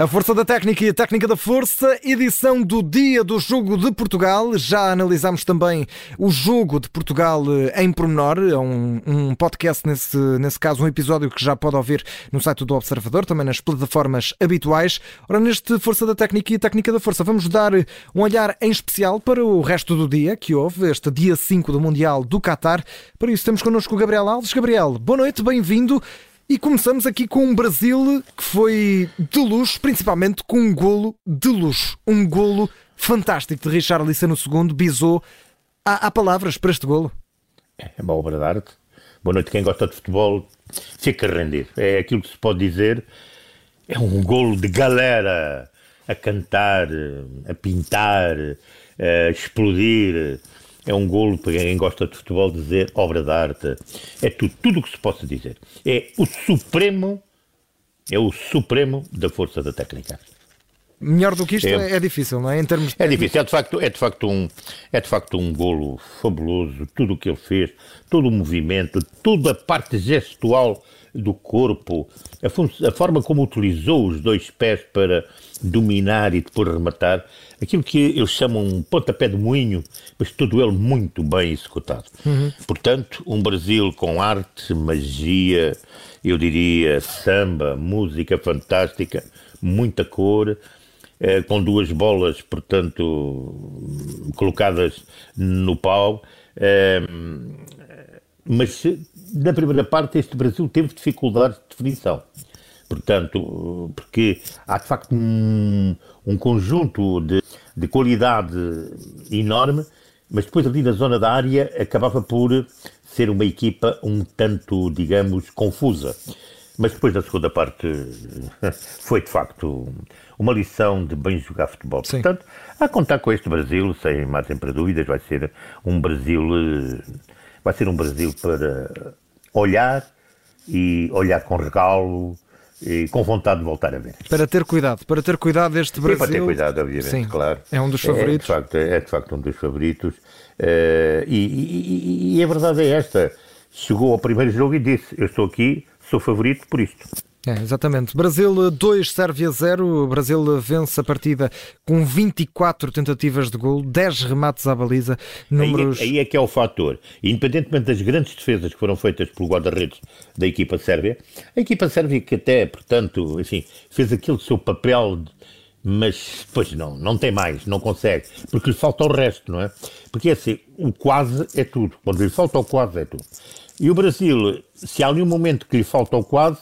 A força da técnica e a técnica da força, edição do dia do jogo de Portugal. Já analisámos também o jogo de Portugal eh, em pormenor, é um, um podcast, nesse, nesse caso, um episódio que já pode ouvir no site do Observador, também nas plataformas habituais. Ora, neste Força da Técnica e a Técnica da Força, vamos dar um olhar em especial para o resto do dia que houve, este dia 5 do Mundial do Qatar. Para isso, temos connosco o Gabriel Alves. Gabriel, boa noite, bem-vindo. E começamos aqui com um Brasil que foi de luxo, principalmente com um golo de luxo. Um golo fantástico de Richarlison no segundo, bisou. Há, há, palavras para este golo? É uma obra de arte. Boa noite, quem gosta de futebol fica render. É aquilo que se pode dizer. É um golo de galera a cantar, a pintar, a explodir é um golo para quem gosta de futebol dizer obra de arte. É tudo, tudo o que se possa dizer. É o supremo, é o supremo da força da técnica. Melhor do que isto é, é difícil, não é? Em termos de... É difícil, é de, facto, é, de facto um, é de facto um golo fabuloso, tudo o que ele fez, todo o movimento, toda a parte gestual do corpo, a, a, forma como utilizou os dois pés para dominar e depois rematar, aquilo que eles chamam um pontapé de moinho, mas todo ele muito bem executado. Uhum. Portanto, um Brasil com arte, magia, eu diria samba, música fantástica, muita cor, eh, com duas bolas, portanto, colocadas no pau. Eh, mas na primeira parte este Brasil teve dificuldades de definição. Portanto, porque há de facto um, um conjunto de, de qualidade enorme, mas depois ali na zona da área acabava por ser uma equipa um tanto, digamos, confusa. Mas depois da segunda parte foi de facto uma lição de bem jogar futebol. Sim. Portanto, a contar com este Brasil, sem margem para dúvidas, vai ser um Brasil eh, vai ser um Brasil para olhar e olhar com regalo e com vontade de voltar a ver. Para ter cuidado, para ter cuidado deste Brasil. Sim, para ter cuidado, obviamente, Sim, claro. É um dos favoritos. É, de facto, é, de facto um dos favoritos. Uh, e, e, e a verdade é esta. Chegou ao primeiro jogo e disse: Eu estou aqui, sou favorito por isto. É, exatamente. Brasil 2, Sérvia 0. O Brasil vence a partida com 24 tentativas de gol, 10 remates à baliza. Números... Aí, é, aí é que é o fator. Independentemente das grandes defesas que foram feitas pelo guarda-redes da equipa sérvia, a equipa sérvia que até, portanto, enfim, fez aquele seu papel mas depois não, não tem mais, não consegue, porque lhe falta o resto, não é? Porque é assim, o quase é tudo, quando lhe falta o quase é tudo. E o Brasil, se há ali um momento que lhe falta o quase,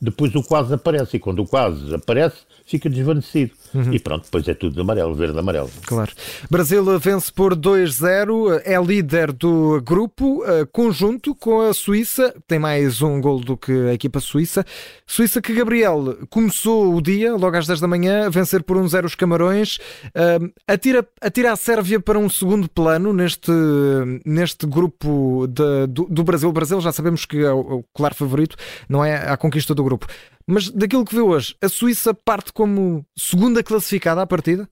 depois o quase aparece, e quando o quase aparece, fica desvanecido. Uhum. E pronto, depois é tudo de amarelo, verde amarelo. Claro. Brasil vence por 2-0, é líder do grupo, eh, conjunto com a Suíça, tem mais um gol do que a equipa suíça. Suíça que, Gabriel, começou o dia, logo às 10 da manhã, a vencer por 1-0 os Camarões, eh, atira, atira a Sérvia para um segundo plano neste, neste grupo de, do, do Brasil. O Brasil já sabemos que é o, o claro favorito, não é a conquista do grupo. Mas daquilo que vê hoje, a Suíça parte como segunda classificada à partida?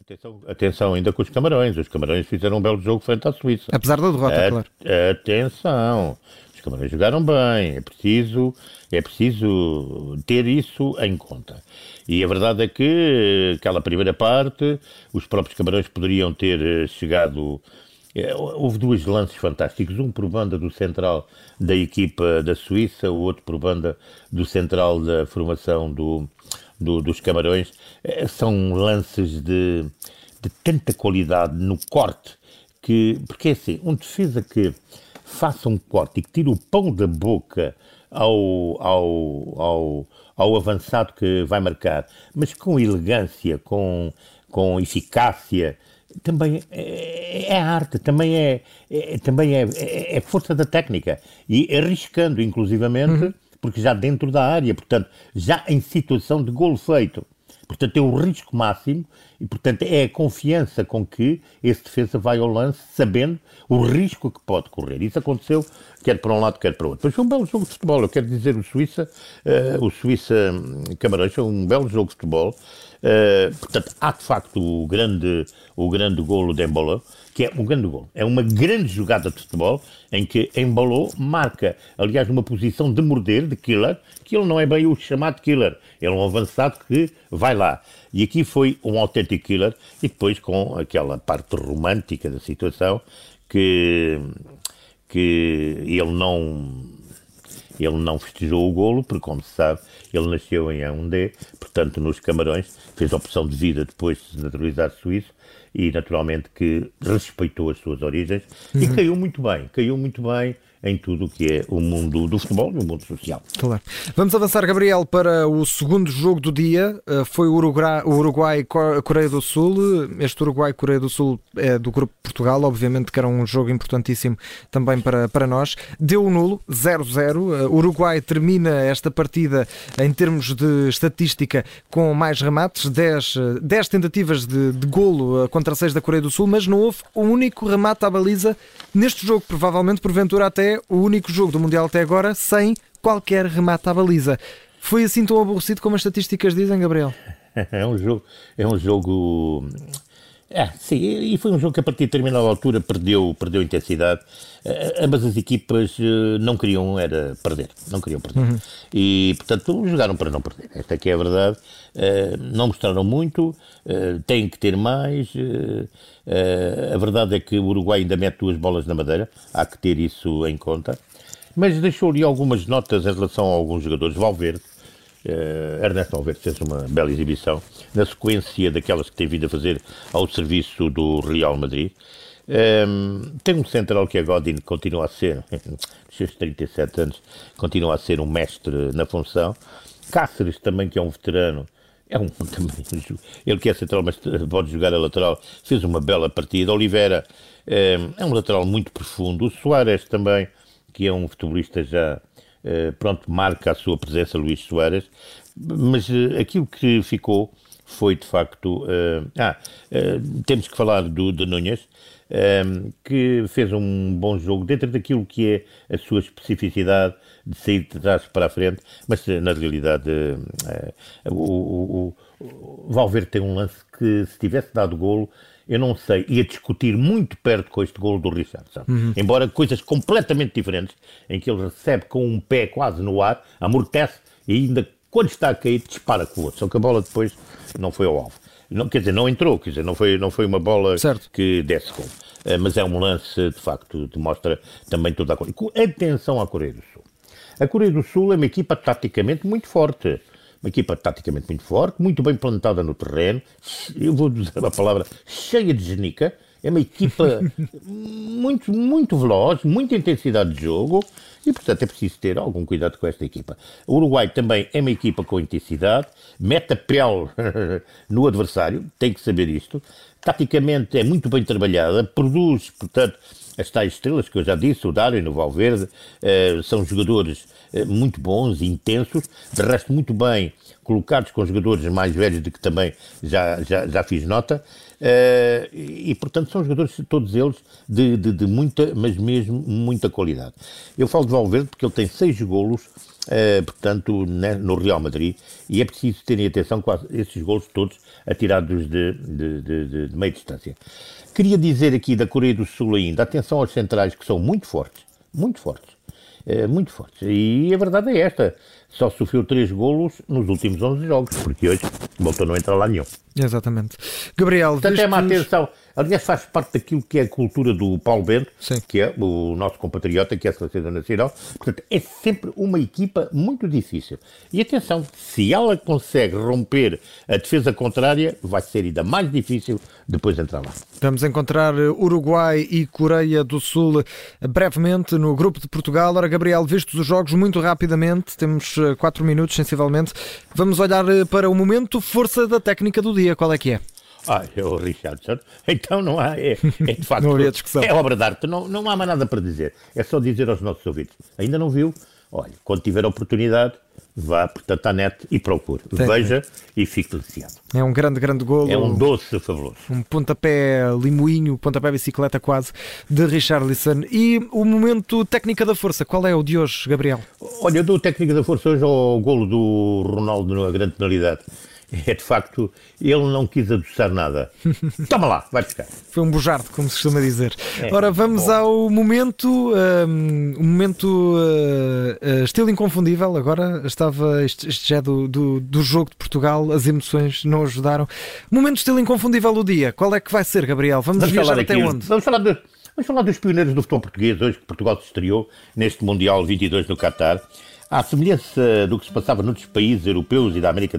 Atenção, atenção, ainda com os Camarões. Os Camarões fizeram um belo jogo frente à Suíça. Apesar da derrota, a, claro. Atenção. Os Camarões jogaram bem. É preciso, é preciso ter isso em conta. E a verdade é que aquela primeira parte, os próprios Camarões poderiam ter eh, chegado houve dois lances fantásticos, um por banda do central da equipa da Suíça, o outro por banda do central da formação do, do dos Camarões. É, são lances de, de tanta qualidade no corte, que, porque é assim, um defesa que faça um corte e que tire o pão da boca ao, ao, ao, ao avançado que vai marcar, mas com elegância, com, com eficácia, também é, é arte, também é, é também é, é, é, força da técnica e arriscando inclusivamente, uhum. porque já dentro da área, portanto, já em situação de golo feito. Portanto, é o risco máximo E, portanto, é a confiança com que esse defesa vai ao lance, sabendo o risco que pode correr. Isso aconteceu quer para um lado, quer para o outro. Mas foi um belo jogo de futebol. Eu quero dizer, o Suíça, uh, o Suíça Camarões foi um belo jogo de futebol. Uh, portanto, há de facto o grande, o grande golo de Embolou, que é um grande golo. É uma grande jogada de futebol em que Embolou marca, aliás, numa posição de morder, de killer, que ele não é bem o chamado killer. Ele é um avançado que vai lá. E aqui foi um autêntico killer, e depois com aquela parte romântica da situação que, que ele não ele não festejou o golo, porque, como se sabe, ele nasceu em Yaoundé, portanto, nos Camarões, fez a opção de vida depois de se naturalizar suíço e, naturalmente, que respeitou as suas origens uhum. e caiu muito bem, caiu muito bem em tudo o que é o mundo do futebol e o mundo social. Claro. Vamos avançar, Gabriel, para o segundo jogo do dia. Eh, foi o Uruguai-Coreia do Sul. Este Uruguai-Coreia do Sul é do grupo Portugal, obviamente que era um jogo importantíssimo também para, para nós. Deu o nulo, 0-0. O eh, Uruguai termina esta partida em termos de estatística com mais remates, 10, 10 tentativas de, de golo eh, contra 6 da Coreia do Sul, mas não houve um único remate à baliza neste jogo, provavelmente porventura até o único jogo do Mundial até agora sem qualquer remate à baliza. Foi assim tão aborrecido como as estatísticas dizem, Gabriel? É um jogo. É um jogo. É, sim, e foi um jogo que a partir de determinada altura perdeu, perdeu intensidade. Uh, ambas as equipas uh, não queriam era perder, não queriam perder. Uhum. E, portanto, jogaram para não perder. Esta aqui é a verdade. Uh, não mostraram muito, têm que ter mais. a verdade é que o Uruguai ainda mete duas bolas na madeira, há que ter isso em conta. Mas deixou-lhe algumas notas em relação a alguns jogadores. Valverde, Uh, Ernesto Valverde fez uma bela exibição na sequência daquelas que tem vindo a fazer ao serviço do Real Madrid. Um, ehm, tem um central que é Godin, que continua a ser, nos seus 37 anos, continua a ser um mestre na função. Cáceres também, que é um veterano, é um também, ele que é central, mas pode jogar a lateral, fez uma bela partida. Oliveira um, ehm, é um lateral muito profundo. O Soares também, que é um futebolista já pronto, marca a sua presença Luís Soares, mas uh, aquilo que ficou foi de facto. Uh, ah, temos que falar do, de Núñez, que fez um bom jogo dentro daquilo que é a sua especificidade de sair de trás para a frente, mas na realidade o, o, o Valverde tem um lance que se tivesse dado golo eu não sei, ia discutir muito perto com este golo do Richardson. Uhum. Embora coisas completamente diferentes, em que ele recebe com um pé quase no ar, amortece e ainda quando está a cair dispara com o outro. Só que a bola depois não foi ao alvo. Não, quer dizer, não entrou, quer dizer, não foi, não foi uma bola certo. que desse gol. Uh, mas é um lance, de facto, que mostra também toda a coisa. Atenção à Coreia do Sul. A Coreia do Sul é uma equipa taticamente muito forte uma equipa taticamente muito forte, muito bem plantada no terreno, eu vou usar a palavra cheia de genica, é uma equipa muito, muito veloz, muita intensidade de jogo. E, portanto, é preciso ter algum cuidado com esta equipa. O Uruguai também é uma equipa com intensidade, mete a pele no adversário, tem que saber isto. Taticamente é muito bem trabalhada, produz, portanto, as tais estrelas que eu já disse, o e o Valverde, eh, são jogadores eh, muito bons, intensos, de resto muito bem colocados com jogadores mais velhos de que também já, já, já fiz nota, eh, e portanto são jogadores, todos eles, de, de, de, muita, mas mesmo muita qualidade. Eu falo de Valverde porque ele tem seis golos, eh, portanto, né, no Real Madrid, e é preciso terem atenção com esses golos todos atirados de, de, de, de meia distância. Queria dizer aqui da Coreia do Sul ainda, atenção aos centrais que são muito fortes, muito fortes é, muito fortes. E a verdade é esta: só sofreu três golos nos últimos 11 jogos, porque hoje voltou a não entrar lá nenhum. Exatamente. Gabriel, Portanto, é uma atenção. Aliás, faz parte daquilo que é a cultura do Paulo Bento, Sim. que é o nosso compatriota, que é a Seleção Nacional. Portanto, é sempre uma equipa muito difícil. E atenção, se ela consegue romper a defesa contrária, vai ser ainda mais difícil depois entrar lá. Vamos encontrar Uruguai e Coreia do Sul brevemente no grupo de Portugal. Ora, Gabriel, vistos os jogos muito rapidamente, temos 4 eh, minutos sensivelmente. Vamos olhar eh, para o momento força da técnica do dia. Qual é que é? Ah, é o Richardson. Então não há, é, é de facto, é obra de arte, não, não há mais nada para dizer. É só dizer aos nossos ouvintes. Ainda não viu? Olha, quando tiver a oportunidade, vá, portanto, à net e procure. Tem. Veja e fique deliciado. É um grande, grande golo. É um doce fabuloso. Um pontapé limoinho, pontapé bicicleta quase, de Richarlison. E o momento técnica da força, qual é o de hoje, Gabriel? Olha, eu dou técnica da força hoje ao golo do Ronaldo na grande penalidade é de facto, ele não quis adoçar nada. Toma lá, vai buscar. Foi um bujardo, como se costuma dizer. É, Ora, vamos bom. ao momento, um, um momento uh, uh, estilo inconfundível. Agora estava, este, este já é do, do, do, jogo de Portugal, as emoções não ajudaram. Momento estilo inconfundível do dia. Qual é que vai ser, Gabriel? Vamos, vamos viajar até onde? Vamos falar, de, vamos falar dos pioneiros do futebol português, hoje que Portugal se estreou neste Mundial 22 no Qatar. À semelhança do que se passava noutros países europeus e da América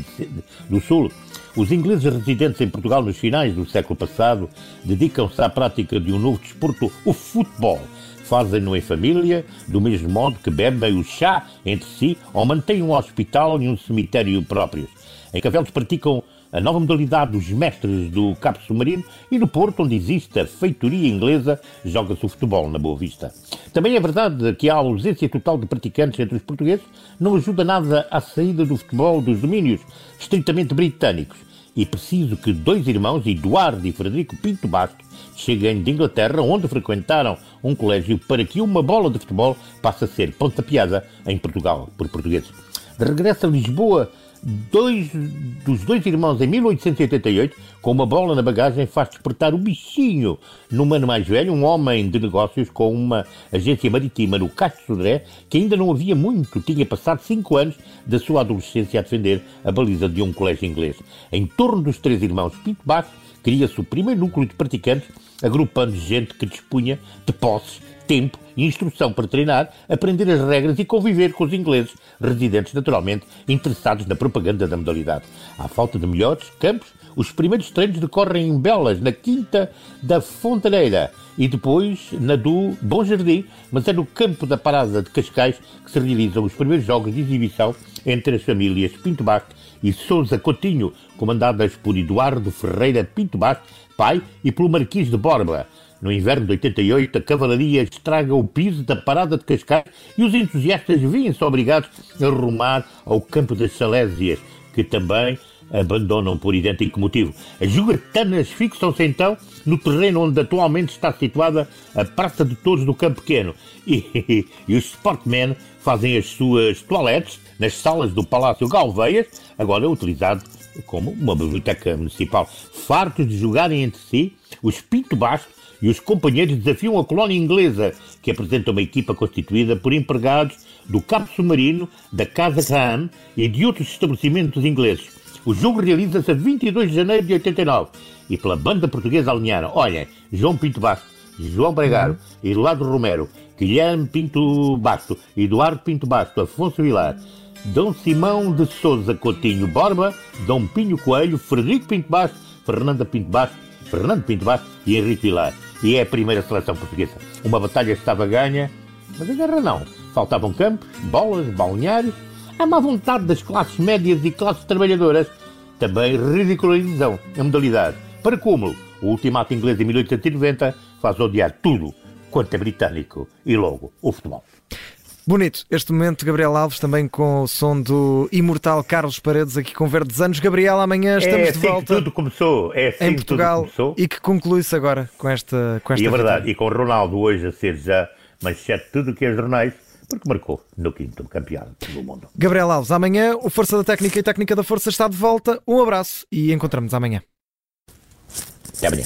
do Sul, os ingleses residentes em Portugal nos finais do século passado dedicam-se à prática de um novo desporto, o futebol. Fazem-no em família, do mesmo modo que bebem o chá entre si ou mantêm um hospital e um cemitério próprios. Em Cavelos praticam a nova modalidade dos mestres do cabo submarino e no Porto, onde existe a feitoria inglesa, joga-se o futebol na Boa Vista. Também é verdade que a ausência total de praticantes entre os portugueses não ajuda nada à saída do futebol dos domínios estritamente britânicos. E preciso que dois irmãos, Eduardo e Frederico Pinto Basto, cheguem de Inglaterra, onde frequentaram um colégio, para que uma bola de futebol passe a ser pontapeada em Portugal por portugueses. De regresso a Lisboa, dois, dos dois irmãos em 1888, com uma bola na bagagem, faz despertar o bichinho no mano mais velho, um homem de negócios com uma agência marítima no Castro Sodré, que ainda não havia muito, tinha passado cinco anos da sua adolescência a defender a baliza de um colégio inglês. Em torno dos três irmãos Pinto Baixo, cria-se o primeiro núcleo de praticantes, agrupando gente que dispunha de posses tempo e instrução para treinar, aprender as regras e conviver com os ingleses, residentes naturalmente interessados na propaganda da modalidade. À falta de melhores campos, os primeiros treinos decorrem em Belas, na Quinta da Fontaneira e depois na do Bom Jardim, mas é no campo da Parada de Cascais que se realizam os primeiros jogos de exibição entre as famílias Pinto Basto e Sousa Coutinho, comandadas por Eduardo Ferreira Pinto Basto, pai, e pelo Marquês de Borba. No inverno de 88, a cavalaria estraga o piso da parada de Cascais e os entusiastas vêm-se obrigados a rumar ao campo das Salésias, que também abandonam por idêntico motivo. As jogatanas fixam-se então no terreno onde atualmente está situada a Praça de Todos do Campo Pequeno e, e os sportmen fazem as suas toaletes nas salas do Palácio Galveias, agora utilizado como uma biblioteca municipal. Fartos de jogarem entre si, os Pinto Basto e os companheiros desafiam a colónia inglesa, que apresenta uma equipa constituída por empregados do Cabo Submarino, da Casa Graham e de outros estabelecimentos ingleses. O jogo realiza-se a 22 de janeiro de 89 e pela banda portuguesa alinharam, olhem, João Pinto Basto, João Bregaro, uhum. Eduardo Romero, Guilherme Pinto Basto, Eduardo Pinto Basto, Afonso Vilar, Dom Simão de Souza Coutinho Borba, Dom Pinho Coelho, Frederico Pinto Basto, Fernanda Pinto Basto, Fernando Pinto Basto e Henrique Vilar e é a primeira seleção portuguesa. Uma batalha estava ganha, mas a guerra não. Faltavam campos, bolas, balneários, a má vontade das classes médias e classes trabalhadoras também ridicularizam a modalidade. Para cúmulo, o ultimato inglês de 1890 faz odiar tudo quanto é britânico e logo o futebol. Bonito este momento, Gabriel Alves, também com o som do imortal Carlos Paredes aqui com Verdes Anos. Gabriel, amanhã estamos é assim de volta. Que tudo começou, é assim em Portugal e que conclui-se agora com esta, com esta E é verdade, e com o Ronaldo hoje a ser já manchete tudo o que é jornais, porque marcou no quinto campeonato do mundo. Gabriel Alves, amanhã o Força da Técnica e Técnica da Força está de volta. Um abraço e encontramos amanhã. Até amanhã.